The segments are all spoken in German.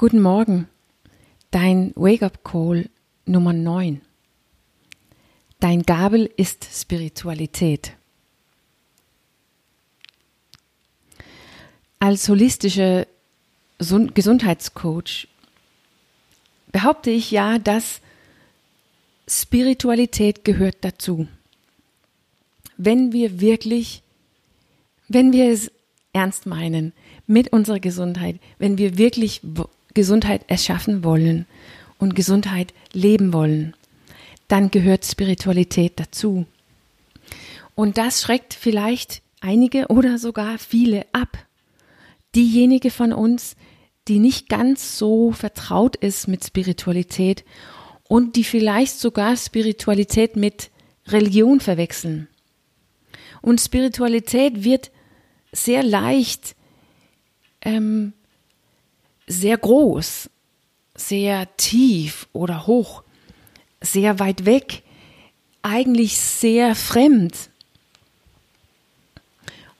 Guten Morgen, dein Wake-up-Call Nummer 9. Dein Gabel ist Spiritualität. Als holistischer Gesundheitscoach behaupte ich ja, dass Spiritualität gehört dazu. Wenn wir wirklich, wenn wir es ernst meinen mit unserer Gesundheit, wenn wir wirklich Gesundheit erschaffen wollen und Gesundheit leben wollen, dann gehört Spiritualität dazu. Und das schreckt vielleicht einige oder sogar viele ab. Diejenige von uns, die nicht ganz so vertraut ist mit Spiritualität und die vielleicht sogar Spiritualität mit Religion verwechseln. Und Spiritualität wird sehr leicht ähm, sehr groß, sehr tief oder hoch, sehr weit weg, eigentlich sehr fremd.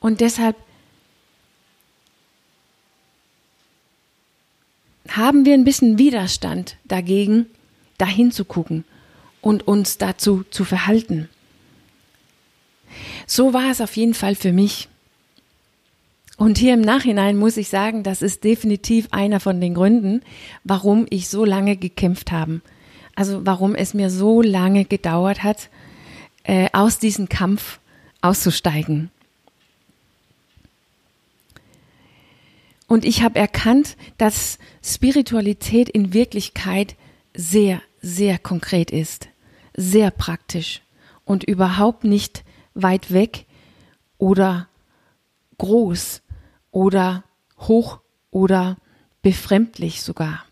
Und deshalb haben wir ein bisschen Widerstand dagegen, dahin zu gucken und uns dazu zu verhalten. So war es auf jeden Fall für mich. Und hier im Nachhinein muss ich sagen, das ist definitiv einer von den Gründen, warum ich so lange gekämpft habe. Also warum es mir so lange gedauert hat, äh, aus diesem Kampf auszusteigen. Und ich habe erkannt, dass Spiritualität in Wirklichkeit sehr, sehr konkret ist, sehr praktisch und überhaupt nicht weit weg oder groß oder hoch oder befremdlich sogar.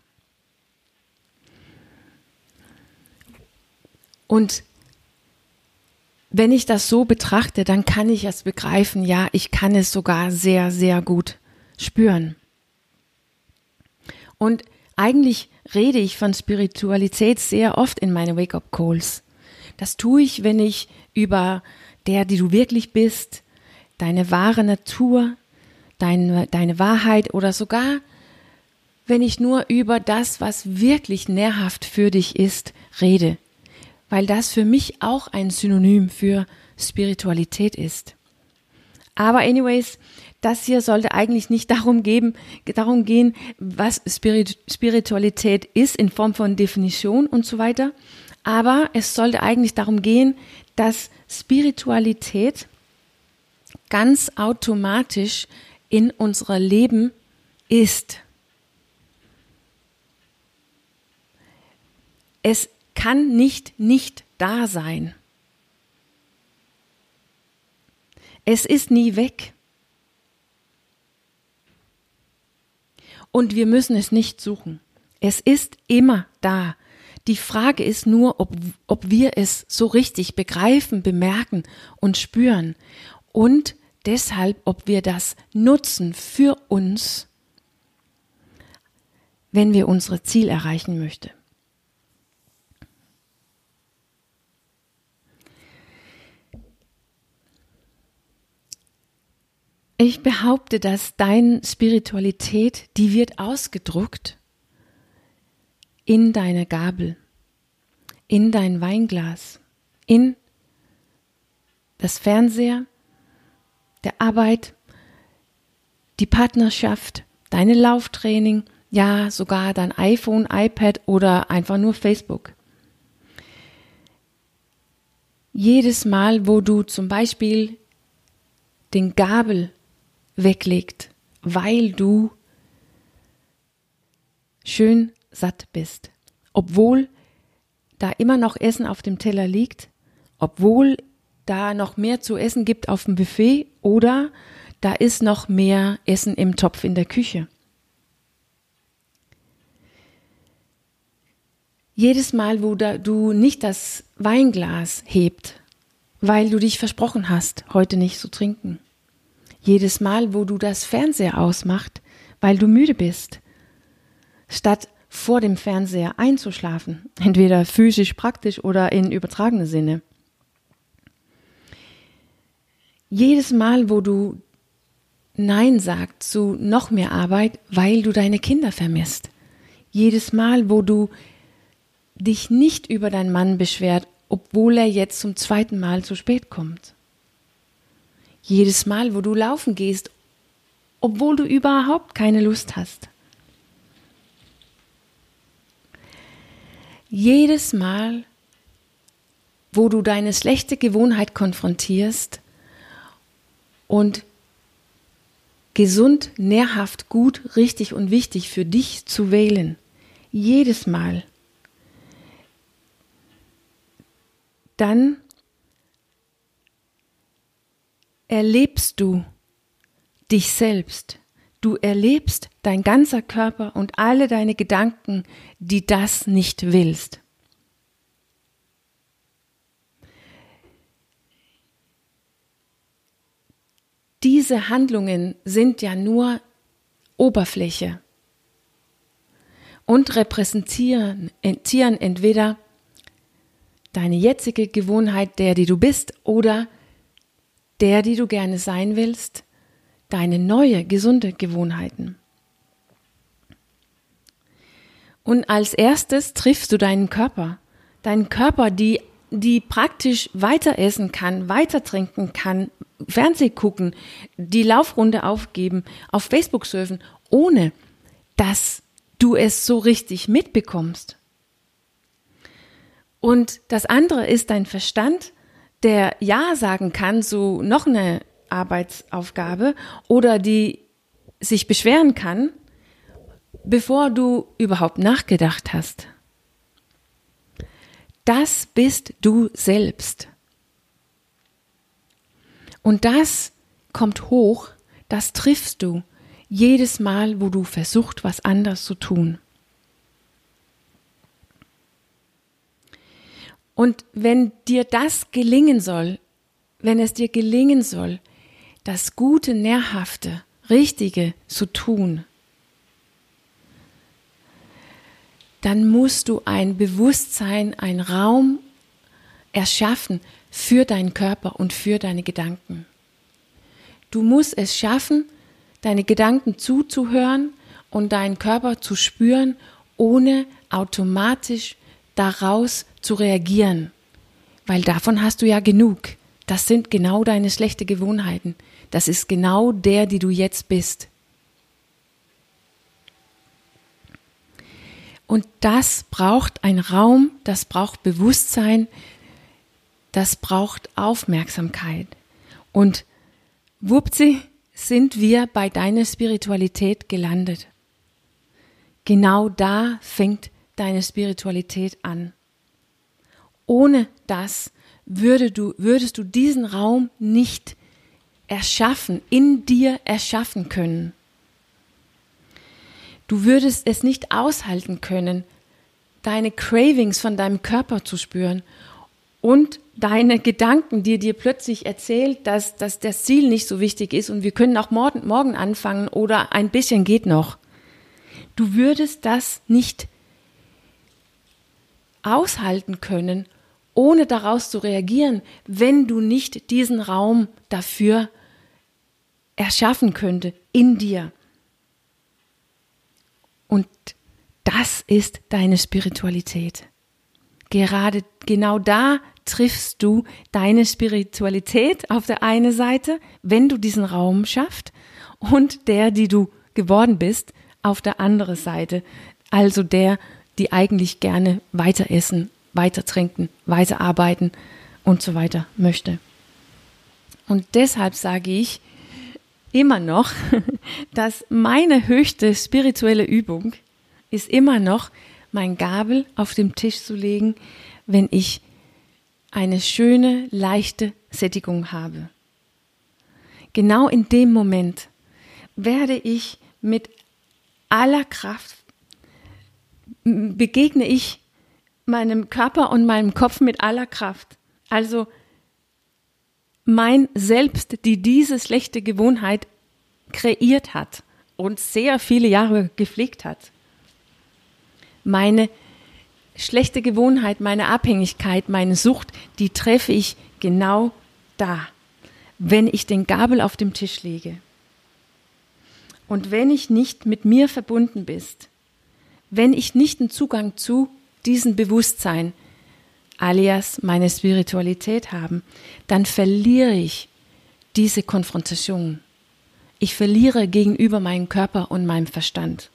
Und wenn ich das so betrachte, dann kann ich es begreifen, ja, ich kann es sogar sehr, sehr gut spüren. Und eigentlich rede ich von Spiritualität sehr oft in meine Wake-up-Calls. Das tue ich, wenn ich über der, die du wirklich bist, deine wahre Natur, deine, deine Wahrheit oder sogar, wenn ich nur über das, was wirklich nährhaft für dich ist, rede, weil das für mich auch ein Synonym für Spiritualität ist. Aber anyways, das hier sollte eigentlich nicht darum, geben, darum gehen, was Spirit, Spiritualität ist in Form von Definition und so weiter. Aber es sollte eigentlich darum gehen, dass Spiritualität ganz automatisch in unser Leben ist. Es kann nicht nicht da sein. Es ist nie weg. Und wir müssen es nicht suchen. Es ist immer da. Die Frage ist nur, ob, ob wir es so richtig begreifen, bemerken und spüren. Und deshalb, ob wir das nutzen für uns, wenn wir unsere Ziel erreichen möchten. Ich behaupte, dass deine Spiritualität, die wird ausgedruckt in deine Gabel, in dein Weinglas, in das Fernseher, der Arbeit, die Partnerschaft, deine Lauftraining, ja sogar dein iPhone, iPad oder einfach nur Facebook. Jedes Mal, wo du zum Beispiel den Gabel weglegst, weil du schön satt bist, obwohl da immer noch Essen auf dem Teller liegt, obwohl da noch mehr zu essen gibt auf dem Buffet oder da ist noch mehr Essen im Topf in der Küche. Jedes Mal, wo du nicht das Weinglas hebt, weil du dich versprochen hast, heute nicht zu trinken. Jedes Mal, wo du das Fernseher ausmacht, weil du müde bist, statt vor dem Fernseher einzuschlafen, entweder physisch praktisch oder in übertragenem Sinne. Jedes Mal, wo du Nein sagst zu noch mehr Arbeit, weil du deine Kinder vermisst, Jedes Mal, wo du dich nicht über deinen Mann beschwert, obwohl er jetzt zum zweiten Mal zu spät kommt. Jedes Mal, wo du laufen gehst, obwohl du überhaupt keine Lust hast. Jedes Mal, wo du deine schlechte Gewohnheit konfrontierst und gesund, nährhaft, gut, richtig und wichtig für dich zu wählen. Jedes Mal. Dann erlebst du dich selbst. Du erlebst dein ganzer Körper und alle deine Gedanken, die das nicht willst. Diese Handlungen sind ja nur Oberfläche und repräsentieren entweder deine jetzige Gewohnheit, der, die du bist, oder der, die du gerne sein willst, deine neue, gesunde Gewohnheiten. Und als erstes triffst du deinen Körper. Deinen Körper, die, die praktisch weiter essen kann, weiter trinken kann, Fernseh gucken, die Laufrunde aufgeben, auf Facebook surfen, ohne dass du es so richtig mitbekommst. Und das andere ist dein Verstand, der Ja sagen kann zu noch eine Arbeitsaufgabe oder die sich beschweren kann, bevor du überhaupt nachgedacht hast. Das bist du selbst. Und das kommt hoch, das triffst du jedes Mal, wo du versuchst, was anders zu tun. Und wenn dir das gelingen soll, wenn es dir gelingen soll, das Gute, Nährhafte, Richtige zu tun, dann musst du ein Bewusstsein, ein Raum erschaffen für deinen Körper und für deine Gedanken. Du musst es schaffen, deine Gedanken zuzuhören und deinen Körper zu spüren, ohne automatisch daraus zu reagieren. Weil davon hast du ja genug. Das sind genau deine schlechte Gewohnheiten. Das ist genau der, die du jetzt bist. Und das braucht ein Raum, das braucht Bewusstsein, das braucht Aufmerksamkeit. Und wupsi sind wir bei deiner Spiritualität gelandet. Genau da fängt deine Spiritualität an. Ohne das würde du, würdest du diesen Raum nicht erschaffen, in dir erschaffen können. Du würdest es nicht aushalten können, deine Cravings von deinem Körper zu spüren und deine Gedanken, die dir plötzlich erzählt, dass, dass das Ziel nicht so wichtig ist und wir können auch morgen, morgen anfangen oder ein bisschen geht noch. Du würdest das nicht aushalten können, ohne daraus zu reagieren, wenn du nicht diesen Raum dafür erschaffen könnte in dir. Und das ist deine Spiritualität. Gerade genau da triffst du deine Spiritualität auf der einen Seite, wenn du diesen Raum schaffst, und der, die du geworden bist, auf der anderen Seite. Also der, die eigentlich gerne weiter essen, weiter trinken, weiter arbeiten und so weiter möchte. Und deshalb sage ich immer noch, dass meine höchste spirituelle Übung ist immer noch, mein Gabel auf dem Tisch zu legen, wenn ich eine schöne, leichte Sättigung habe. Genau in dem Moment werde ich mit aller Kraft, begegne ich meinem Körper und meinem Kopf mit aller Kraft. Also mein Selbst, die diese schlechte Gewohnheit kreiert hat und sehr viele Jahre gepflegt hat. Meine schlechte Gewohnheit, meine Abhängigkeit, meine Sucht, die treffe ich genau da, wenn ich den Gabel auf dem Tisch lege. Und wenn ich nicht mit mir verbunden bist, wenn ich nicht einen Zugang zu diesem Bewusstsein, alias meine Spiritualität haben, dann verliere ich diese Konfrontation. Ich verliere gegenüber meinem Körper und meinem Verstand.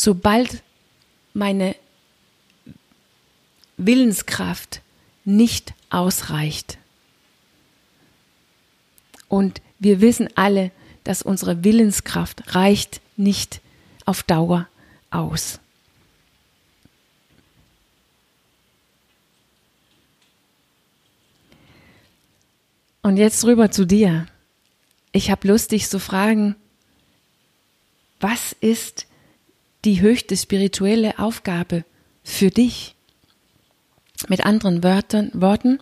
Sobald meine Willenskraft nicht ausreicht. Und wir wissen alle, dass unsere Willenskraft reicht nicht auf Dauer aus. Und jetzt rüber zu dir. Ich habe Lust, dich zu fragen, was ist die höchste spirituelle Aufgabe für dich? Mit anderen Wörtern, Worten,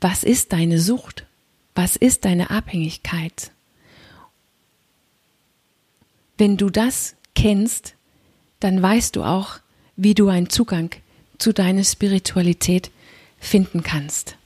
was ist deine Sucht? Was ist deine Abhängigkeit? Wenn du das kennst, dann weißt du auch, wie du einen Zugang zu deiner Spiritualität finden kannst.